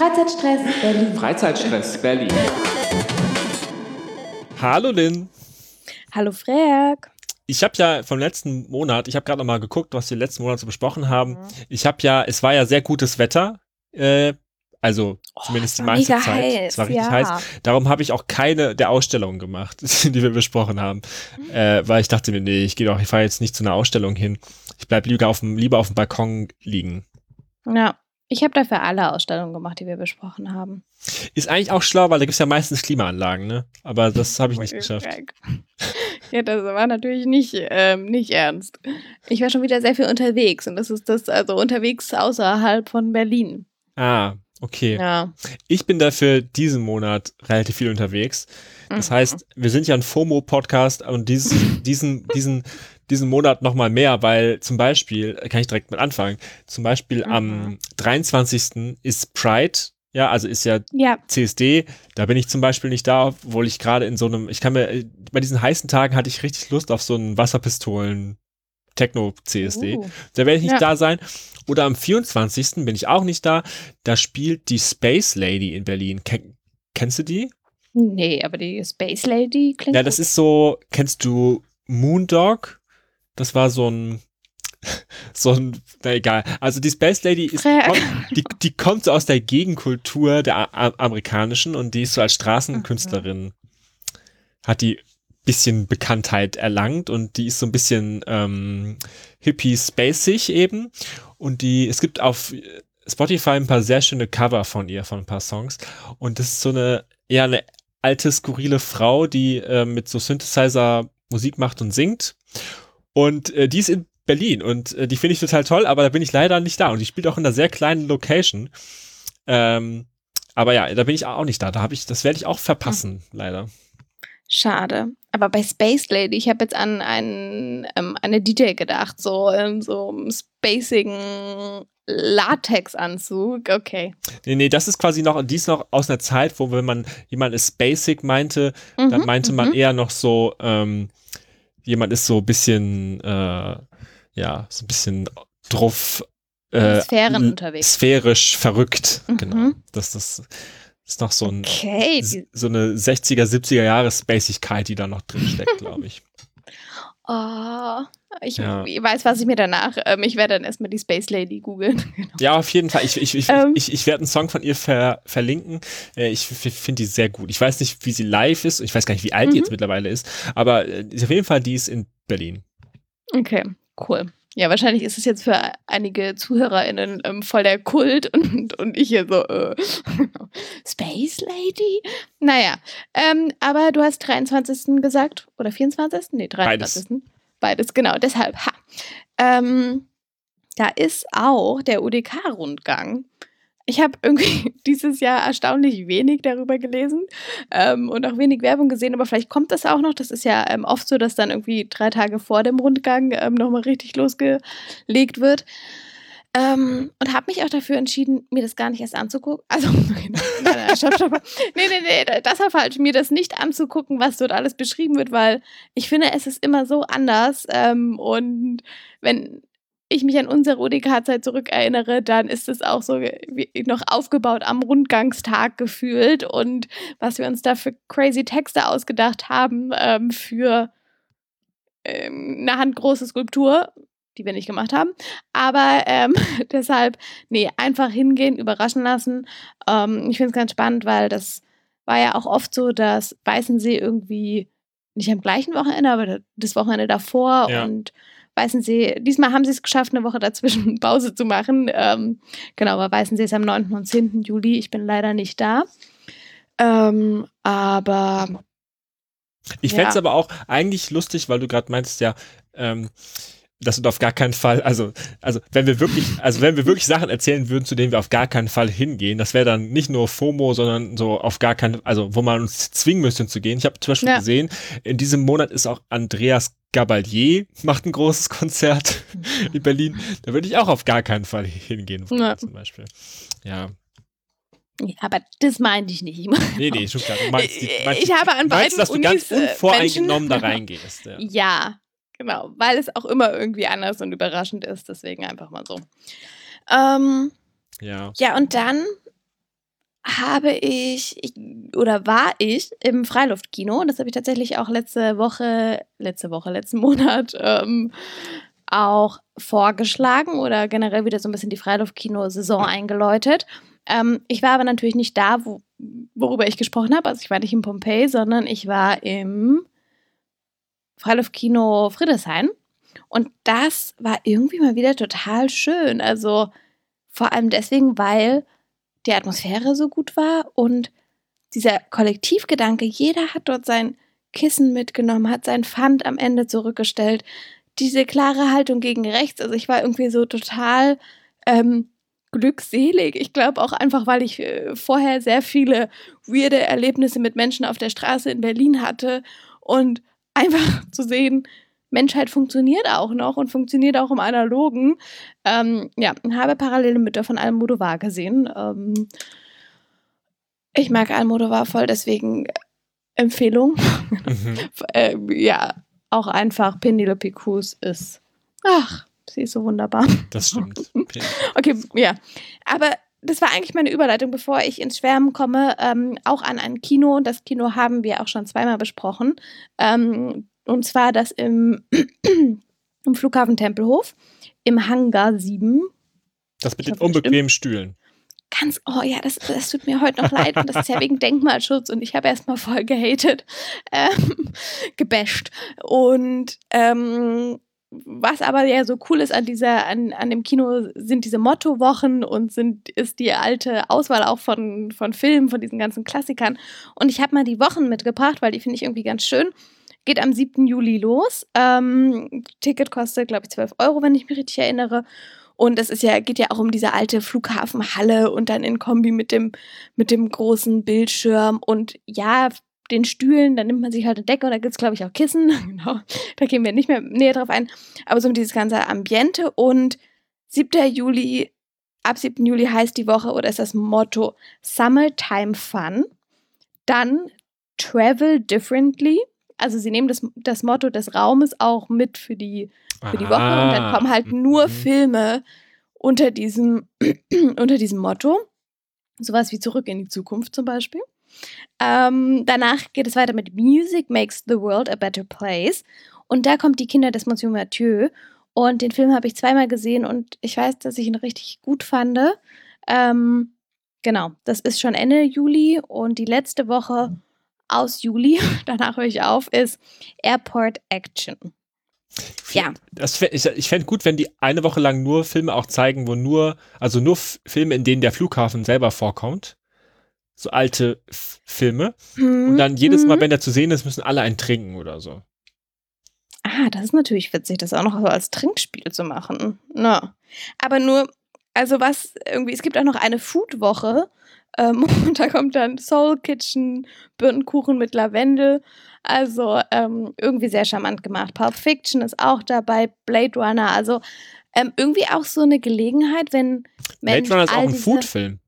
Freizeitstress Berlin. Freizeitstress Berlin. Hallo Lynn. Hallo Frerk. Ich habe ja vom letzten Monat, ich habe gerade noch mal geguckt, was wir letzten Monat so besprochen haben. Mhm. Ich habe ja, es war ja sehr gutes Wetter, äh, also oh, zumindest die meiste Zeit. Heiß, es war richtig ja. heiß. Darum habe ich auch keine der Ausstellungen gemacht, die wir besprochen haben, mhm. äh, weil ich dachte mir, nee, ich gehe doch, ich fahre jetzt nicht zu einer Ausstellung hin. Ich bleib lieber auf dem, lieber auf dem Balkon liegen. Ja, ich habe dafür alle Ausstellungen gemacht, die wir besprochen haben. Ist eigentlich auch schlau, weil da gibt es ja meistens Klimaanlagen, ne? Aber das habe ich nicht geschafft. Ja, das war natürlich nicht, ähm, nicht ernst. Ich war schon wieder sehr viel unterwegs und das ist das, also unterwegs außerhalb von Berlin. Ah, okay. Ja. Ich bin dafür diesen Monat relativ viel unterwegs. Das mhm. heißt, wir sind ja ein FOMO-Podcast und dieses, diesen, diesen, diesen Monat nochmal mehr, weil zum Beispiel, kann ich direkt mit anfangen, zum Beispiel mhm. am 23. ist Pride, ja, also ist ja, ja, CSD, da bin ich zum Beispiel nicht da, obwohl ich gerade in so einem, ich kann mir, bei diesen heißen Tagen hatte ich richtig Lust auf so einen Wasserpistolen Techno-CSD. Uh. Da werde ich nicht ja. da sein. Oder am 24. bin ich auch nicht da. Da spielt die Space Lady in Berlin. Ken kennst du die? Nee, aber die Space Lady klingt. Ja, das gut. ist so, kennst du Moondog? Das war so ein, so ein, na egal. Also die Space Lady ist, kommt, die, die kommt so aus der Gegenkultur der A amerikanischen und die ist so als Straßenkünstlerin, mhm. hat die bisschen Bekanntheit erlangt und die ist so ein bisschen ähm, hippie-spacig eben und die, es gibt auf Spotify ein paar sehr schöne Cover von ihr, von ein paar Songs und das ist so eine, eher eine alte, skurrile Frau, die äh, mit so Synthesizer Musik macht und singt und äh, die ist in Berlin und äh, die finde ich total toll, aber da bin ich leider nicht da. Und die spielt auch in einer sehr kleinen Location. Ähm, aber ja, da bin ich auch nicht da. Da habe ich, das werde ich auch verpassen, hm. leider. Schade. Aber bei Space Lady, ich habe jetzt an einen, ähm, eine DJ gedacht, so in so einem spacigen Latexanzug, okay. Nee, nee, das ist quasi noch, dies noch aus einer Zeit, wo wenn man jemand ist basic meinte, mhm, dann meinte man mhm. eher noch so, ähm, jemand ist so ein bisschen, äh, ja, so ein bisschen drauf. Äh, Sphären unterwegs. Sphärisch verrückt, mhm. genau. Das, das ist noch so, ein, okay. so eine 60er, 70er Jahre Spacigkeit, die da noch drin steckt, glaube ich. Oh, ich, ja. weiß, was ich mir danach, ähm, ich werde dann erstmal die Space Lady googeln. genau. Ja, auf jeden Fall. Ich, ich, ich, ähm, ich, ich werde einen Song von ihr ver, verlinken. Äh, ich finde die sehr gut. Ich weiß nicht, wie sie live ist. Ich weiß gar nicht, wie alt die jetzt mhm. mittlerweile ist. Aber äh, auf jeden Fall, die ist in Berlin. Okay, cool. Ja, wahrscheinlich ist es jetzt für einige ZuhörerInnen ähm, voll der Kult und, und ich hier so, äh, Space Lady? Naja, ähm, aber du hast 23. gesagt oder 24. Nee, 23. Beides, Beides genau, deshalb, ha. Ähm, da ist auch der UDK-Rundgang ich habe irgendwie dieses Jahr erstaunlich wenig darüber gelesen ähm, und auch wenig Werbung gesehen, aber vielleicht kommt das auch noch. Das ist ja ähm, oft so, dass dann irgendwie drei Tage vor dem Rundgang ähm, nochmal richtig losgelegt wird. Ähm, und habe mich auch dafür entschieden, mir das gar nicht erst anzugucken. Also, nein, nein, stopp, stopp. Nee, nee, nee, das war falsch, mir das nicht anzugucken, was dort alles beschrieben wird, weil ich finde, es ist immer so anders. Ähm, und wenn ich mich an unsere UDK-Zeit zurückerinnere, dann ist es auch so noch aufgebaut am Rundgangstag gefühlt und was wir uns da für crazy Texte ausgedacht haben ähm, für ähm, eine handgroße Skulptur, die wir nicht gemacht haben. Aber ähm, deshalb, nee, einfach hingehen, überraschen lassen. Ähm, ich finde es ganz spannend, weil das war ja auch oft so, dass Weißensee irgendwie nicht am gleichen Wochenende, aber das Wochenende davor ja. und Weißensee, diesmal haben sie es geschafft, eine Woche dazwischen Pause zu machen. Ähm, genau, aber Weißensee ist am 9. und 10. Juli. Ich bin leider nicht da. Ähm, aber. Ich ja. fände es aber auch eigentlich lustig, weil du gerade meinst, ja, ähm, das wird auf gar keinen Fall, also, also wenn wir wirklich, also wenn wir wirklich Sachen erzählen würden, zu denen wir auf gar keinen Fall hingehen, das wäre dann nicht nur FOMO, sondern so auf gar keinen, also wo man uns zwingen müsste zu gehen. Ich habe zum Beispiel ja. gesehen, in diesem Monat ist auch Andreas Gabalier macht ein großes Konzert in Berlin. Da würde ich auch auf gar keinen Fall hingehen, ja. zum Beispiel. Ja. Ja, aber das meinte ich nicht. nee, nee, schon klar. Du meinst, die, meinst, ich habe an beiden dass du ganz äh, unvoreingenommen Menschen, da reingehst. Ja. ja, Genau, weil es auch immer irgendwie anders und überraschend ist. Deswegen einfach mal so. Ähm, ja. Ja, und dann habe ich, ich, oder war ich im Freiluftkino. Das habe ich tatsächlich auch letzte Woche, letzte Woche, letzten Monat ähm, auch vorgeschlagen oder generell wieder so ein bisschen die Freiluftkino-Saison eingeläutet. Ähm, ich war aber natürlich nicht da, wo, worüber ich gesprochen habe. Also ich war nicht in Pompeji, sondern ich war im Freiluftkino Friedrichshain. Und das war irgendwie mal wieder total schön. Also vor allem deswegen, weil die Atmosphäre so gut war und dieser Kollektivgedanke, jeder hat dort sein Kissen mitgenommen, hat sein Pfand am Ende zurückgestellt. Diese klare Haltung gegen rechts, also ich war irgendwie so total ähm, glückselig. Ich glaube auch einfach, weil ich äh, vorher sehr viele weirde Erlebnisse mit Menschen auf der Straße in Berlin hatte und einfach zu sehen, Menschheit funktioniert auch noch und funktioniert auch im Analogen. Ähm, ja, habe parallele Mütter von Almodovar gesehen. Ähm, ich mag Almodovar voll, deswegen Empfehlung. Mhm. äh, ja, auch einfach Penelope Cruz ist, ach, sie ist so wunderbar. Das stimmt. okay, ja. Aber das war eigentlich meine Überleitung, bevor ich ins Schwärmen komme, ähm, auch an ein Kino. Und das Kino haben wir auch schon zweimal besprochen. Ähm, und zwar das im, im Flughafen Tempelhof, im Hangar 7. Das mit den unbequemen Stühlen. Ganz, oh ja, das, das tut mir heute noch leid. Und das ist ja wegen Denkmalschutz und ich habe erstmal voll gehatet, ähm, gebasht. Und ähm, was aber ja so cool ist an dieser, an, an dem Kino, sind diese Mottowochen und sind, ist die alte Auswahl auch von, von Filmen, von diesen ganzen Klassikern. Und ich habe mal die Wochen mitgebracht, weil die finde ich irgendwie ganz schön. Geht am 7. Juli los. Ähm, Ticket kostet, glaube ich, 12 Euro, wenn ich mich richtig erinnere. Und es ist ja, geht ja auch um diese alte Flughafenhalle und dann in Kombi mit dem, mit dem großen Bildschirm und ja, den Stühlen, dann nimmt man sich halt eine Decke und da gibt es, glaube ich, auch Kissen. genau. Da gehen wir nicht mehr näher drauf ein. Aber so dieses ganze Ambiente und 7. Juli, ab 7. Juli heißt die Woche oder ist das Motto Summertime Fun. Dann Travel Differently. Also sie nehmen das, das Motto des Raumes auch mit für die, für die Woche und dann kommen halt nur mhm. Filme unter diesem, unter diesem Motto. Sowas wie Zurück in die Zukunft zum Beispiel. Ähm, danach geht es weiter mit Music Makes the World a Better Place. Und da kommt die Kinder des Monsieur Mathieu. Und den Film habe ich zweimal gesehen und ich weiß, dass ich ihn richtig gut fand. Ähm, genau, das ist schon Ende Juli und die letzte Woche aus Juli, danach höre ich auf, ist Airport Action. Ja. Das, ich ich fände gut, wenn die eine Woche lang nur Filme auch zeigen, wo nur, also nur Filme, in denen der Flughafen selber vorkommt. So alte F Filme. Mhm. Und dann jedes Mal, mhm. wenn der zu sehen ist, müssen alle einen trinken oder so. Ah, das ist natürlich witzig, das auch noch so als Trinkspiel zu machen. Na. Aber nur, also was irgendwie, es gibt auch noch eine Food-Woche ähm, und da kommt dann Soul Kitchen, Birnenkuchen mit Lavendel. Also ähm, irgendwie sehr charmant gemacht. Pulp Fiction ist auch dabei, Blade Runner. Also ähm, irgendwie auch so eine Gelegenheit, wenn Blade Runner ist auch ein Foodfilm.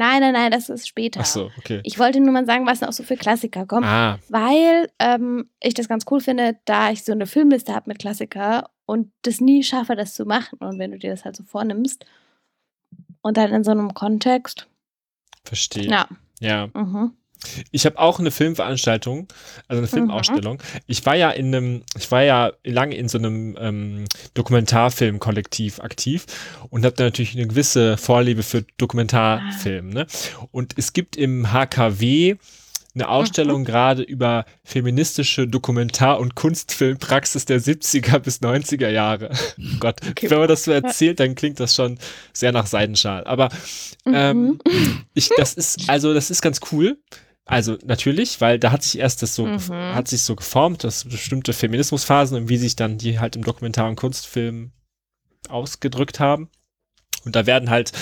Nein, nein, nein, das ist später. Ach so, okay. Ich wollte nur mal sagen, was noch so für Klassiker kommen. Ah. Weil ähm, ich das ganz cool finde, da ich so eine Filmliste habe mit Klassiker und das nie schaffe, das zu machen. Und wenn du dir das halt so vornimmst und dann in so einem Kontext, Verstehe. Ja. Ja. Mhm. Ich habe auch eine Filmveranstaltung, also eine mhm. Filmausstellung. Mhm. Ich war ja in einem, ich war ja lange in so einem ähm, Dokumentarfilmkollektiv aktiv und habe da natürlich eine gewisse Vorliebe für Dokumentarfilm. Ne? Und es gibt im HKW eine Ausstellung mhm. gerade über feministische Dokumentar- und Kunstfilmpraxis der 70er bis 90er Jahre. Oh Gott, okay. wenn man das so erzählt, dann klingt das schon sehr nach Seidenschal. Aber ähm, mhm. ich, das ist, also das ist ganz cool. Also natürlich, weil da hat sich erst das so, mhm. hat sich so geformt, dass bestimmte Feminismusphasen und wie sich dann die halt im Dokumentar- und Kunstfilm ausgedrückt haben. Und da werden halt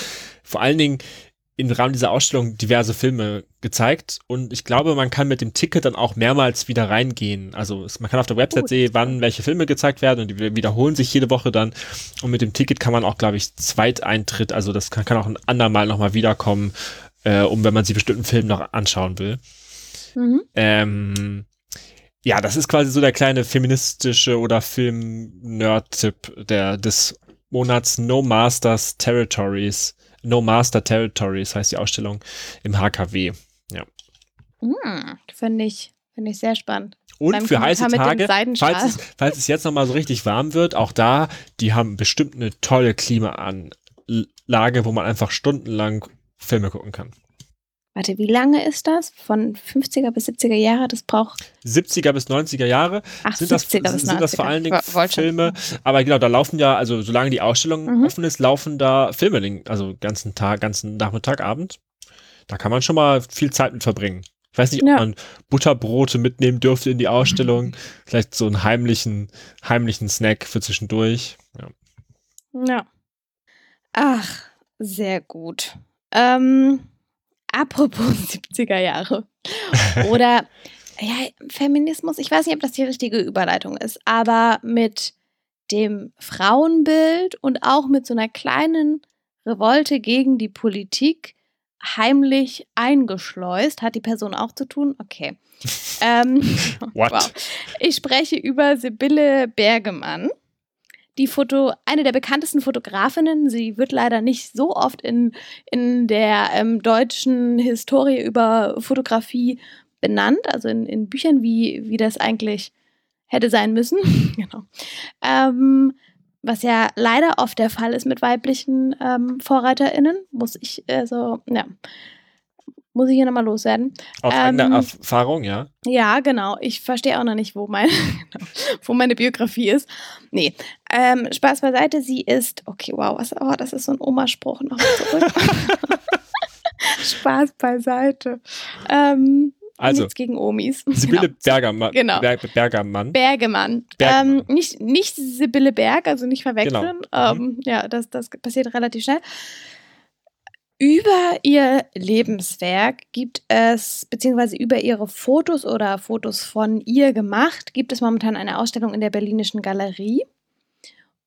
vor allen Dingen im Rahmen dieser Ausstellung diverse Filme gezeigt und ich glaube, man kann mit dem Ticket dann auch mehrmals wieder reingehen. Also man kann auf der Website Gut. sehen, wann welche Filme gezeigt werden und die wiederholen sich jede Woche dann. Und mit dem Ticket kann man auch, glaube ich, Zweiteintritt, also das kann, kann auch ein andermal nochmal wiederkommen, äh, um wenn man sich bestimmten Film noch anschauen will. Mhm. Ähm, ja, das ist quasi so der kleine feministische oder Film-Nerd-Tipp der des Monats No Masters Territories No Master Territories heißt die Ausstellung im HKW. Ja. Hm, Finde ich, finde ich sehr spannend. Und Beim für heiße Kommentar Tage, falls es, falls es jetzt nochmal so richtig warm wird, auch da, die haben bestimmt eine tolle Klimaanlage, wo man einfach stundenlang Filme gucken kann. Warte, wie lange ist das? Von 50er bis 70er Jahre? Das braucht. 70er bis 90er Jahre Ach, sind das, 70er bis 90er. sind das vor allen Dingen. Filme. Aber genau, da laufen ja, also solange die Ausstellung Mhm. offen ist, laufen da Filme, den- also ganzen Tag, ganzen Nachmittag, Abend. Da kann man schon mal viel Zeit mit verbringen. Ich weiß nicht, ob Ja. man Butterbrote mitnehmen dürfte in die Ausstellung. Vielleicht so einen heimlichen, heimlichen Snack für zwischendurch. Ja. Ja. Ach, sehr gut. Ähm, apropos 70er Jahre. Oder, ja, Feminismus, ich weiß nicht, ob das die richtige Überleitung ist, aber mit dem Frauenbild und auch mit so einer kleinen Revolte gegen die Politik heimlich eingeschleust. Hat die Person auch zu tun? Okay. ähm? Wow. Ich spreche über Sibylle Bergemann, die Foto, eine der bekanntesten Fotografinnen. Sie wird leider nicht so oft in, in der ähm, deutschen Historie über Fotografie benannt, also in, in Büchern, wie, wie das eigentlich hätte sein müssen. genau. Ähm, was ja leider oft der Fall ist mit weiblichen ähm, VorreiterInnen, muss ich, also, ja, muss ich hier nochmal loswerden. Aus Ähm, eigener Erfahrung, ja. Ja, genau. Ich verstehe auch noch nicht, wo, mein, wo meine Biografie ist. Nee, ähm, Spaß beiseite. Sie ist, okay, wow, was, oh, das ist so ein Oma-Spruch. Noch zurück. Spaß beiseite. Ähm, Also, nichts gegen Omis. Sibylle Genau. Bergermann. Genau. Ber Bergermann. Bergemann. Bergemann. Ähm, nicht, nicht Sibylle Berg, also nicht verwechseln. Genau. Mhm. Ähm, ja, das, das passiert relativ schnell. Über ihr Lebenswerk gibt es, beziehungsweise über ihre Fotos oder Fotos von ihr gemacht, gibt es momentan eine Ausstellung in der Berlinischen Galerie.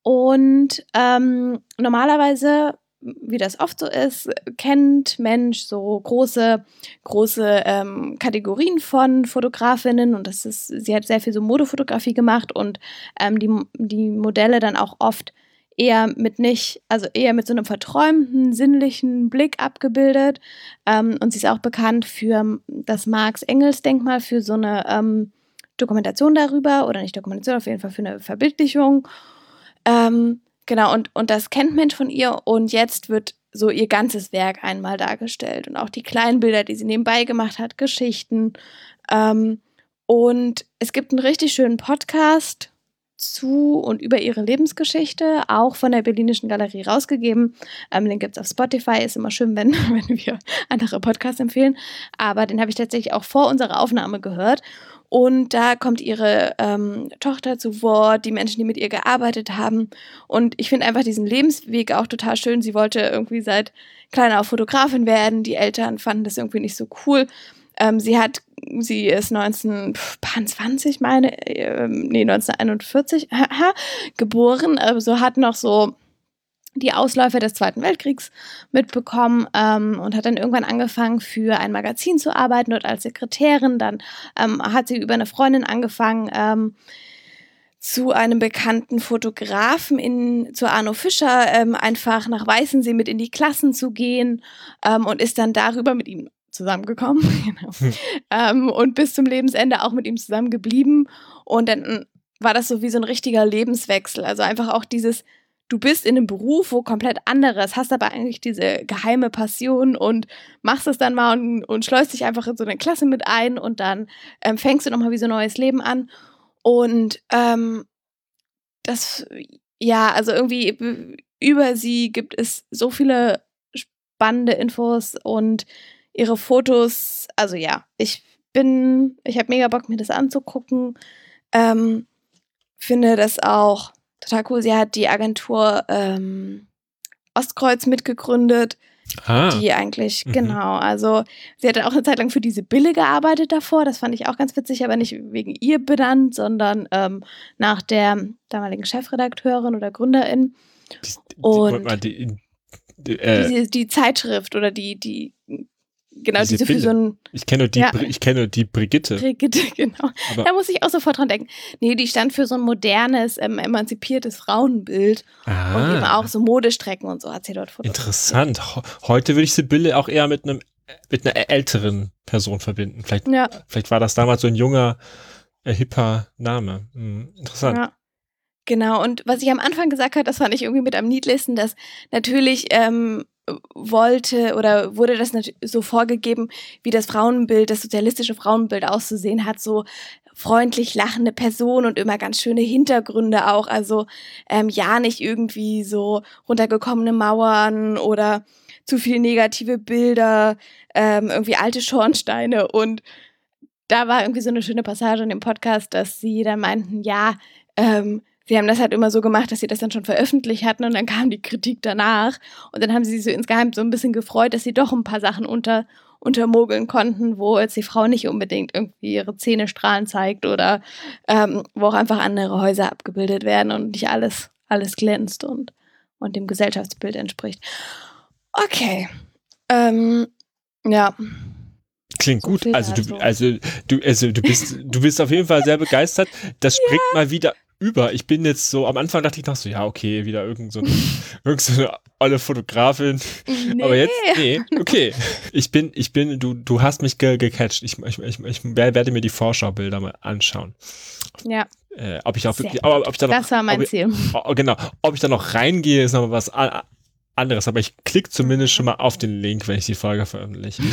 Und ähm, normalerweise, wie das oft so ist, kennt Mensch so große, große ähm, Kategorien von Fotografinnen und das ist, sie hat sehr viel so Modefotografie gemacht und ähm, die, die Modelle dann auch oft eher mit nicht, also eher mit so einem verträumten, sinnlichen Blick abgebildet. Ähm, und sie ist auch bekannt für das Marx-Engels-Denkmal, für so eine ähm, Dokumentation darüber, oder nicht Dokumentation, auf jeden Fall für eine Verbildlichung. Ähm, genau, und, und das kennt Mensch von ihr und jetzt wird so ihr ganzes Werk einmal dargestellt und auch die kleinen Bilder, die sie nebenbei gemacht hat, Geschichten. Ähm, und es gibt einen richtig schönen Podcast zu und über ihre Lebensgeschichte, auch von der Berlinischen Galerie rausgegeben. Ähm, den gibt es auf Spotify, ist immer schön, wenn, wenn wir andere Podcasts empfehlen. Aber den habe ich tatsächlich auch vor unserer Aufnahme gehört. Und da kommt ihre ähm, Tochter zu Wort, die Menschen, die mit ihr gearbeitet haben. Und ich finde einfach diesen Lebensweg auch total schön. Sie wollte irgendwie seit kleiner auch Fotografin werden. Die Eltern fanden das irgendwie nicht so cool. Ähm, sie hat, sie ist 1920, meine, ähm, nee, 1941 haha, geboren, also hat noch so die Ausläufer des Zweiten Weltkriegs mitbekommen ähm, und hat dann irgendwann angefangen, für ein Magazin zu arbeiten, dort als Sekretärin. Dann ähm, hat sie über eine Freundin angefangen, ähm, zu einem bekannten Fotografen in, zu Arno Fischer, ähm, einfach nach Weißensee mit in die Klassen zu gehen ähm, und ist dann darüber mit ihm zusammengekommen genau. Hm. ähm, und bis zum Lebensende auch mit ihm zusammen geblieben. Und dann war das so wie so ein richtiger Lebenswechsel. Also einfach auch dieses, du bist in einem Beruf, wo komplett anderes, hast aber eigentlich diese geheime Passion und machst es dann mal und, und schleust dich einfach in so eine Klasse mit ein und dann ähm, fängst du nochmal wie so ein neues Leben an. Und ähm, das, ja, also irgendwie über sie gibt es so viele spannende Infos und ihre Fotos. Also ja, ich bin, ich habe mega Bock, mir das anzugucken. Ähm, finde das auch total cool. Sie hat die Agentur ähm, Ostkreuz mitgegründet, Ah, die eigentlich, Mhm. genau, also sie hatte auch eine Zeit lang für diese Bille gearbeitet davor, das fand ich auch ganz witzig, aber nicht wegen ihr benannt, sondern ähm, nach der damaligen Chefredakteurin oder Gründerin. die, die, und- die, die, äh, die Zeitschrift oder die, die genau, diese, diese für so ein. Ich kenne die, ja. ich kenne die Brigitte. Brigitte, genau. Aber da muss ich auch sofort dran denken. Nee, die stand für so ein modernes, ähm, emanzipiertes Frauenbild. Ah. Und eben auch so Modestrecken und so hat sie dort fotografiert. Interessant. Heute würde ich Sibylle auch eher mit einem mit einer älteren Person verbinden. Vielleicht, ja. vielleicht war das damals so ein junger, äh, hipper Name. Hm, interessant. Ja. Genau, und was ich am Anfang gesagt habe, das fand ich irgendwie mit am niedlichsten, dass natürlich ähm, wollte oder wurde das so vorgegeben, wie das Frauenbild, das sozialistische Frauenbild auszusehen hat, so freundlich lachende Person und immer ganz schöne Hintergründe auch, also ähm, ja nicht irgendwie so runtergekommene Mauern oder zu viel negative Bilder, ähm, irgendwie alte Schornsteine. Und da war irgendwie so eine schöne Passage in dem Podcast, dass sie dann meinten, ja, ähm, sie haben das halt immer so gemacht, dass sie das dann schon veröffentlicht hatten und dann kam die Kritik danach und dann haben sie sich so insgeheim so ein bisschen gefreut, dass sie doch ein paar Sachen unter untermogeln konnten, wo jetzt die Frau nicht unbedingt irgendwie ihre Zähne strahlen zeigt oder ähm, wo auch einfach andere Häuser abgebildet werden und nicht alles alles glänzt und und dem Gesellschaftsbild entspricht. Okay, ähm, ja. Klingt gut. Also du, also du, also du bist, du bist auf jeden Fall sehr begeistert. Das springt ja. mal wieder über. Ich bin jetzt so, am Anfang dachte ich noch so, ja, okay, wieder irgend so, eine, irgend so eine olle Fotografin. Nee. Aber jetzt, nee, okay. Ich bin, ich bin, du, du hast mich ge gecatcht. Ich, ich, ich, ich werde mir die Vorschaubilder mal anschauen. Ja. Äh, ob ich auch wirklich, ob, ob ich da noch, das war mein ich, Ziel. Oh, genau. Ob ich da noch reingehe, ist noch was anderes, aber ich klicke zumindest schon mal auf den Link, wenn ich die Folge veröffentliche.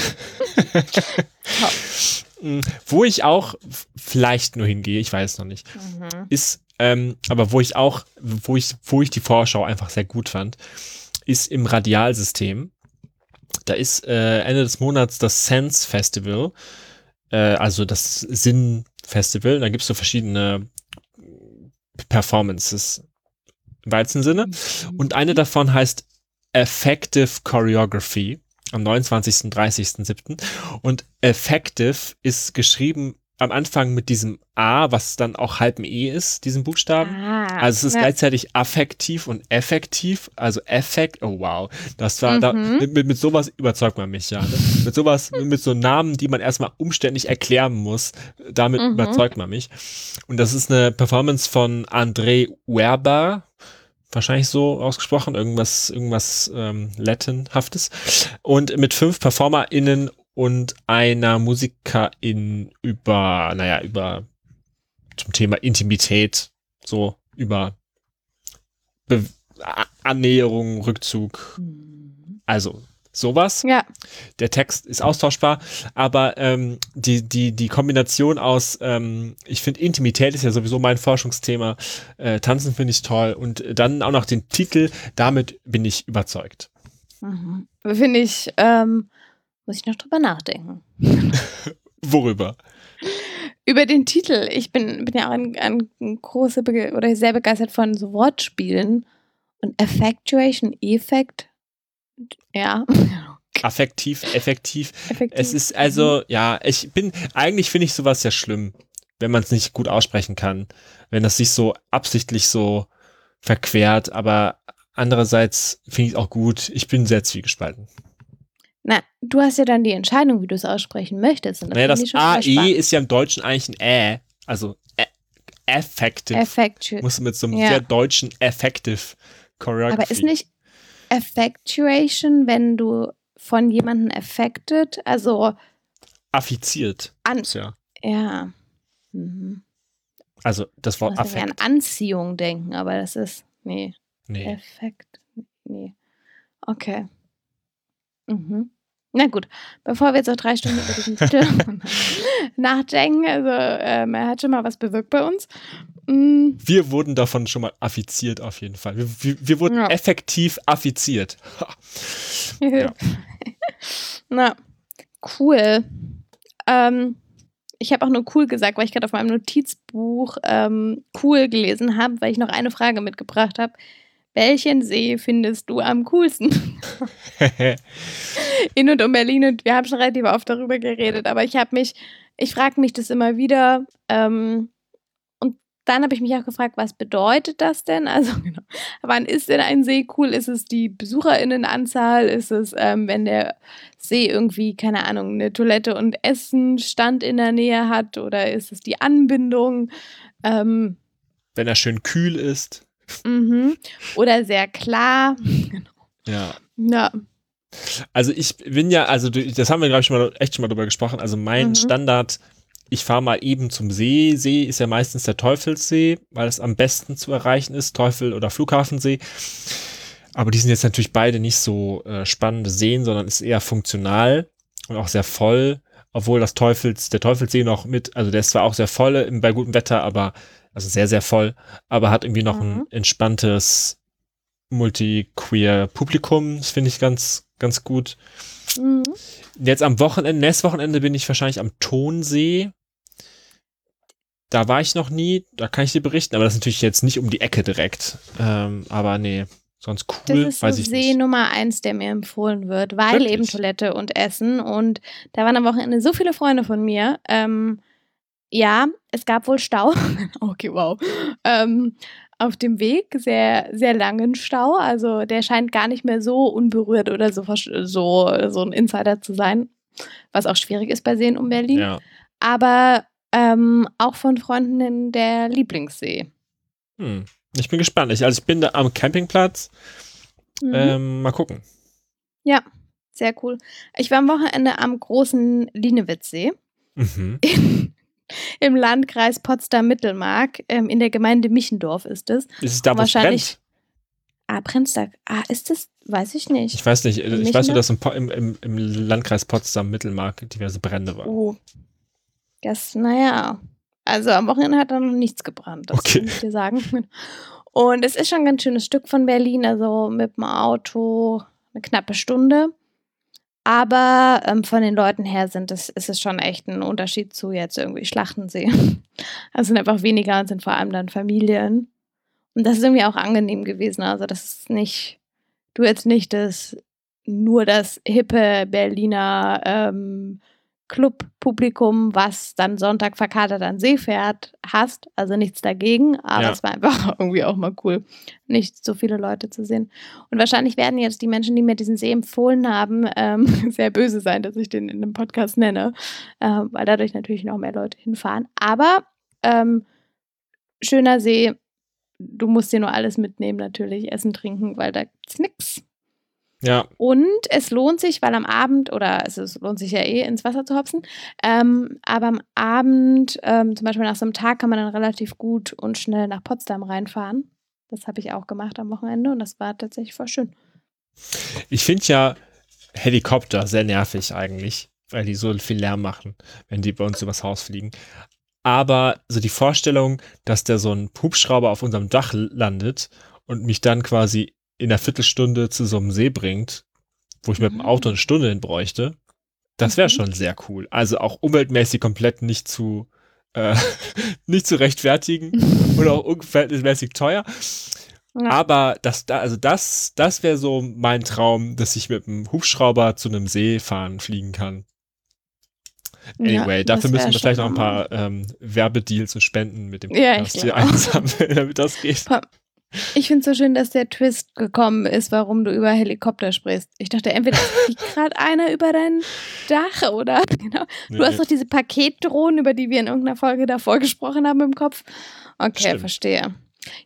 Mm, wo ich auch vielleicht nur hingehe, ich weiß noch nicht, mhm. ist, ähm, aber wo ich auch, wo ich, wo ich die Vorschau einfach sehr gut fand, ist im Radialsystem. Da ist äh, Ende des Monats das Sense Festival, äh, also das Sinn Festival. Da gibt es so verschiedene Performances im weitesten Sinne. Und eine davon heißt Effective Choreography am 29. 30.07. Und Effective ist geschrieben am Anfang mit diesem A, was dann auch halb ein E ist, diesen Buchstaben. Ah, also es ist ja. gleichzeitig affektiv und effektiv, also Effekt, oh wow, das war mhm. da, mit, mit, mit, sowas überzeugt man mich ja. Ne? Mit sowas, mit so Namen, die man erstmal umständlich erklären muss, damit mhm. überzeugt man mich. Und das ist eine Performance von André Werber, wahrscheinlich so ausgesprochen, irgendwas, irgendwas ähm, Latinhaftes. Und mit fünf PerformerInnen und einer Musikerin über, naja, über zum Thema Intimität, so über Be Annäherung, Rückzug. Mhm. Also sowas. Ja. Der Text ist austauschbar, aber ähm, die, die, die Kombination aus, ähm, ich finde Intimität ist ja sowieso mein Forschungsthema, äh, Tanzen finde ich toll und dann auch noch den Titel, damit bin ich überzeugt. Mhm. Finde ich, ähm, muss ich noch drüber nachdenken. Worüber? Über den Titel. Ich bin, bin ja auch ein, ein großer Be oder sehr begeistert von so Wortspielen und Effectuation, Effekt ja. Affektiv, effektiv. effektiv. Es ist also, ja, ich bin, eigentlich finde ich sowas ja schlimm, wenn man es nicht gut aussprechen kann. Wenn das sich so absichtlich so verquert, aber andererseits finde ich es auch gut. Ich bin sehr zwiegespalten. Na, du hast ja dann die Entscheidung, wie du es aussprechen möchtest. naja, das AE ist ja im Deutschen eigentlich ein Ä. Also effective. Effective. Muss mit so einem ja. sehr deutschen effective Choreography. Aber ist nicht Effectuation, wenn du von jemandem affected, also affiziert. An ja. Ja. Mhm. Also das Wort Affekt. Ich an Anziehung denken, aber das ist nee. Nee. Effekt. Nee. Okay. Mhm. Na gut, bevor wir jetzt noch drei Stunden über diesen Titel nachdenken, also ähm, er hat schon mal was bewirkt bei uns. Mhm. Wir wurden davon schon mal affiziert auf jeden Fall. Wir, wir, wir wurden ja. effektiv affiziert. ja. Na, cool. Ähm, ich habe auch nur cool gesagt, weil ich gerade auf meinem Notizbuch ähm, cool gelesen habe, weil ich noch eine Frage mitgebracht habe. Welchen See findest du am coolsten? In und um Berlin und wir haben schon relativ oft darüber geredet, aber ich habe mich, ich frage mich das immer wieder. Ähm, und dann habe ich mich auch gefragt, was bedeutet das denn? Also genau, Wann ist denn ein See cool? Ist es die BesucherInnenanzahl? Ist es, ähm, wenn der See irgendwie, keine Ahnung, eine Toilette und Essenstand in der Nähe hat? Oder ist es die Anbindung? Ähm, wenn er schön kühl ist. Mhm. Oder sehr klar. Ja. Ja. Also ich bin ja, also das haben wir, glaube ich, schon mal, echt schon mal drüber gesprochen. Also mein mhm. Standard, ich fahre mal eben zum See. See ist ja meistens der Teufelssee, weil es am besten zu erreichen ist, Teufel- oder Flughafensee. Aber die sind jetzt natürlich beide nicht so äh, spannende Seen, sondern ist eher funktional und auch sehr voll. Obwohl das Teufels, der Teufelssee noch mit, also der ist zwar auch sehr voll bei gutem Wetter, aber also sehr, sehr voll, aber hat irgendwie noch mhm. ein entspanntes multi-queer Publikum. Das finde ich ganz, ganz gut. Mhm. Jetzt am Wochenende, nächstes Wochenende bin ich wahrscheinlich am Tonsee. Da war ich noch nie, da kann ich dir berichten, aber das ist natürlich jetzt nicht um die Ecke direkt. Ähm, aber nee, sonst cool. Das ist weiß so ich See nicht. Nummer eins, der mir empfohlen wird, weil Wirklich? eben Toilette und Essen. Und da waren am Wochenende so viele Freunde von mir. Ähm, ja, es gab wohl Stau. okay, wow. Ähm, auf dem Weg, sehr, sehr langen Stau. Also der scheint gar nicht mehr so unberührt oder so, so, so ein Insider zu sein, was auch schwierig ist bei Seen um Berlin. Ja. Aber ähm, auch von Freunden der Lieblingssee. Hm. Ich bin gespannt. Ich, also ich bin da am Campingplatz. Mhm. Ähm, mal gucken. Ja, sehr cool. Ich war am Wochenende am großen Lienewitzsee. Mhm. im Landkreis Potsdam-Mittelmark. Ähm, in der Gemeinde Michendorf ist es. Ist es da, wo es brennt? Ah, brennt da. Ah, ist das? Weiß ich nicht. Ich weiß nicht. Ich weiß nur, dass im, im, im Landkreis Potsdam-Mittelmark diverse Brände waren. Oh. Das, naja. Also am Wochenende hat da noch nichts gebrannt, das okay. kann ich dir sagen. Und es ist schon ein ganz schönes Stück von Berlin, also mit dem Auto eine knappe Stunde. Aber ähm, von den Leuten her sind es, ist es schon echt ein Unterschied zu jetzt irgendwie Schlachtensee. Also sind einfach weniger und sind vor allem dann Familien. Und das ist irgendwie auch angenehm gewesen. Also das ist nicht, du jetzt nicht das, nur das hippe Berliner ähm, Clubpublikum, was dann Sonntag verkatert an See fährt, hast. Also nichts dagegen, aber ja. es war einfach irgendwie auch mal cool, nicht so viele Leute zu sehen. Und wahrscheinlich werden jetzt die Menschen, die mir diesen See empfohlen haben, ähm, sehr böse sein, dass ich den in einem Podcast nenne, äh, weil dadurch natürlich noch mehr Leute hinfahren. Aber ähm, schöner See, du musst dir nur alles mitnehmen, natürlich, essen, trinken, weil da gibt's nichts. Ja. Und es lohnt sich, weil am Abend, oder es, es lohnt sich ja eh, ins Wasser zu hopsen, ähm, aber am Abend, ähm, zum Beispiel nach so einem Tag, kann man dann relativ gut und schnell nach Potsdam reinfahren. Das habe ich auch gemacht am Wochenende und das war tatsächlich voll schön. Ich finde ja Helikopter sehr nervig eigentlich, weil die so viel Lärm machen, wenn die bei uns übers Haus fliegen. Aber so die Vorstellung, dass der so ein Hubschrauber auf unserem Dach landet und mich dann quasi in einer Viertelstunde zu so einem See bringt, wo ich mit dem Auto eine Stunde hin bräuchte, das wäre mhm. schon sehr cool. Also auch umweltmäßig komplett nicht zu äh, nicht zu rechtfertigen oder auch unverhältnismäßig teuer. Ja. Aber das, also das, das wäre so mein Traum, dass ich mit einem Hubschrauber zu einem See fahren, fliegen kann. Anyway, ja, dafür müssen wir vielleicht noch ein paar ähm, Werbedeals und Spenden mit dem Podcast ja, hier einsammeln, damit das geht. Ich finde es so schön, dass der Twist gekommen ist, warum du über Helikopter sprichst. Ich dachte, entweder fliegt gerade einer über dein Dach oder genau. Du nee. hast doch diese Paketdrohnen, über die wir in irgendeiner Folge davor gesprochen haben im Kopf. Okay, Stimmt. verstehe.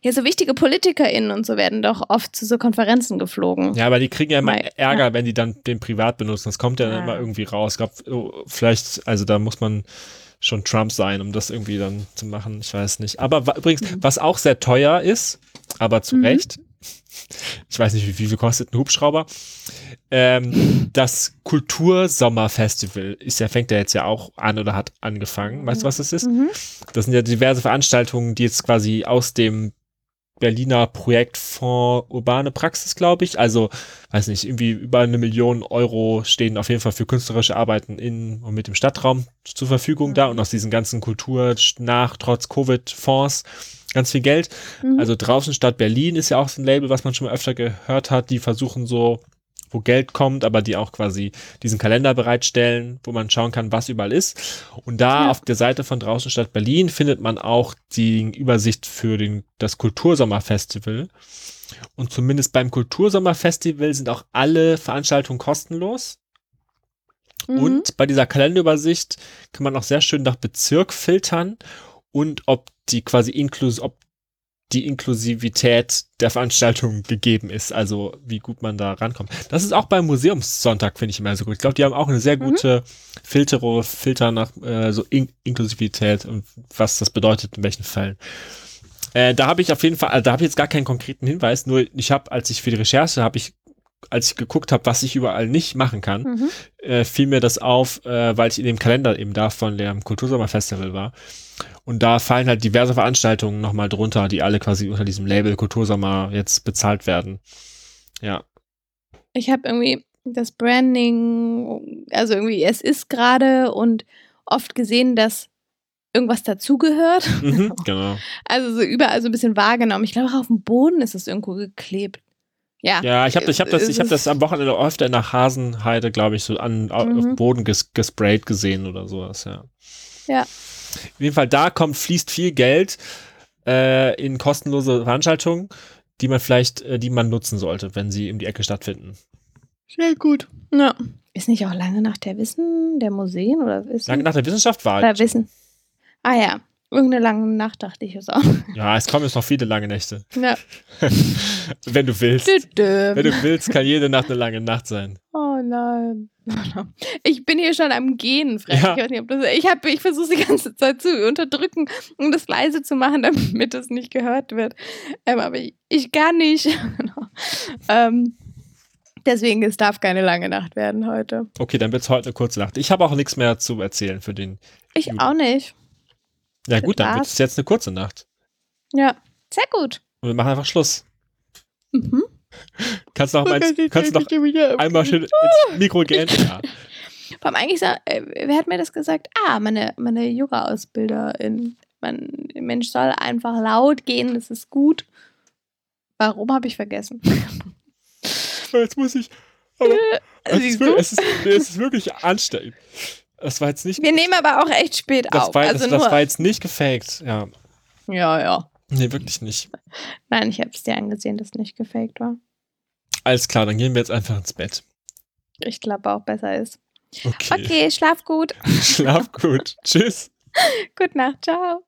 Ja, so wichtige PolitikerInnen und so werden doch oft zu so Konferenzen geflogen. Ja, aber die kriegen ja immer Mal, Ärger, ja. wenn die dann den privat benutzen. Das kommt ja dann ah. immer irgendwie raus. Ich glaube, oh, vielleicht, also da muss man schon Trump sein, um das irgendwie dann zu machen. Ich weiß nicht. Aber übrigens, mhm. was auch sehr teuer ist, aber zu mhm. Recht, ich weiß nicht, wie, viel kostet ein Hubschrauber, ähm, das Kultursommerfestival ist ja, fängt ja jetzt ja auch an oder hat angefangen. Weißt du, was das ist? Mhm. Das sind ja diverse Veranstaltungen, die jetzt quasi aus dem Berliner Projektfonds Urbane Praxis, glaube ich. Also, weiß nicht, irgendwie über eine Million Euro stehen auf jeden Fall für künstlerische Arbeiten in und mit dem Stadtraum zur Verfügung mhm. da und aus diesen ganzen Kultur nach trotz Covid-Fonds ganz viel Geld. Mhm. Also draußen Stadt Berlin ist ja auch so ein Label, was man schon mal öfter gehört hat. Die versuchen so wo Geld kommt, aber die auch quasi diesen Kalender bereitstellen, wo man schauen kann, was überall ist. Und da ja. auf der Seite von draußen Stadt Berlin findet man auch die Übersicht für den, das Kultursommerfestival. Und zumindest beim Kultursommerfestival sind auch alle Veranstaltungen kostenlos. Mhm. Und bei dieser Kalenderübersicht kann man auch sehr schön nach Bezirk filtern und ob die quasi inklus ob die Inklusivität der Veranstaltung gegeben ist, also wie gut man da rankommt. Das ist auch beim Museumssonntag, finde ich immer so gut. Ich glaube, die haben auch eine sehr mhm. gute mhm. Filter, Filter nach äh, so In Inklusivität und was das bedeutet, in welchen Fällen. Äh, da habe ich auf jeden Fall, also da habe ich jetzt gar keinen konkreten Hinweis, nur ich habe, als ich für die Recherche, habe ich als ich geguckt habe, was ich überall nicht machen kann, mhm. äh, fiel mir das auf, äh, weil ich in dem Kalender eben da von dem Kultursommerfestival war. Und da fallen halt diverse Veranstaltungen nochmal drunter, die alle quasi unter diesem Label Kultursommer jetzt bezahlt werden. Ja. Ich habe irgendwie das Branding, also irgendwie, es ist gerade und oft gesehen, dass irgendwas dazugehört. Mhm, genau. Also so überall so ein bisschen wahrgenommen. Ich glaube, auch auf dem Boden ist es irgendwo geklebt. Ja, ja ich habe ich hab das, ich hab das am Wochenende öfter nach Hasenheide, glaube ich, so an, mhm. auf Boden ges, gesprayt gesehen oder sowas, ja. Ja. Auf jeden Fall, da kommt, fließt viel Geld äh, in kostenlose Veranstaltungen, die man vielleicht, äh, die man nutzen sollte, wenn sie um die Ecke stattfinden. Sehr gut. Ja. Ist nicht auch lange nach der Wissen der Museen oder Wissen? Lange nach der Wissenschaft war. Oder Wissen. Ah ja, Irgendeine lange Nacht dachte ich es auch. Ja, es kommen jetzt noch viele lange Nächte. Ja. Wenn du willst. Wenn du willst, kann jede Nacht eine lange Nacht sein. Oh nein. Ich bin hier schon am Gehen, Frank. Ja. Ich, hab, ich versuche die ganze Zeit zu unterdrücken, um das leise zu machen, damit es nicht gehört wird. Ähm, aber ich, ich kann nicht. ähm, deswegen, es darf keine lange Nacht werden heute. Okay, dann wird es heute eine kurze Nacht. Ich habe auch nichts mehr zu erzählen für den. Ich Jugend. auch nicht. Ja gut, dann wird es jetzt eine kurze Nacht. Ja, sehr gut. Und wir machen einfach Schluss. Mhm. Kannst du noch, eins, kannst noch einmal schön ins Mikro gehen? Ja. Vor allem eigentlich, äh, wer hat mir das gesagt? Ah, meine, meine Yoga-Ausbilderin. Man, Mensch soll einfach laut gehen, das ist gut. Warum habe ich vergessen? Jetzt muss ich. Aber es, ist wirklich, es, ist, es ist wirklich anstrengend. Das war jetzt nicht. Wir nehmen aber auch echt spät das auf. War, also das, das war jetzt nicht gefaked, ja. Ja, ja. Nee, wirklich nicht. Nein, ich habe es dir angesehen, dass es nicht gefaked war. Alles klar, dann gehen wir jetzt einfach ins Bett. Ich glaube auch besser ist. Okay. Okay, schlaf gut. schlaf gut. Tschüss. Gute Nacht, ciao.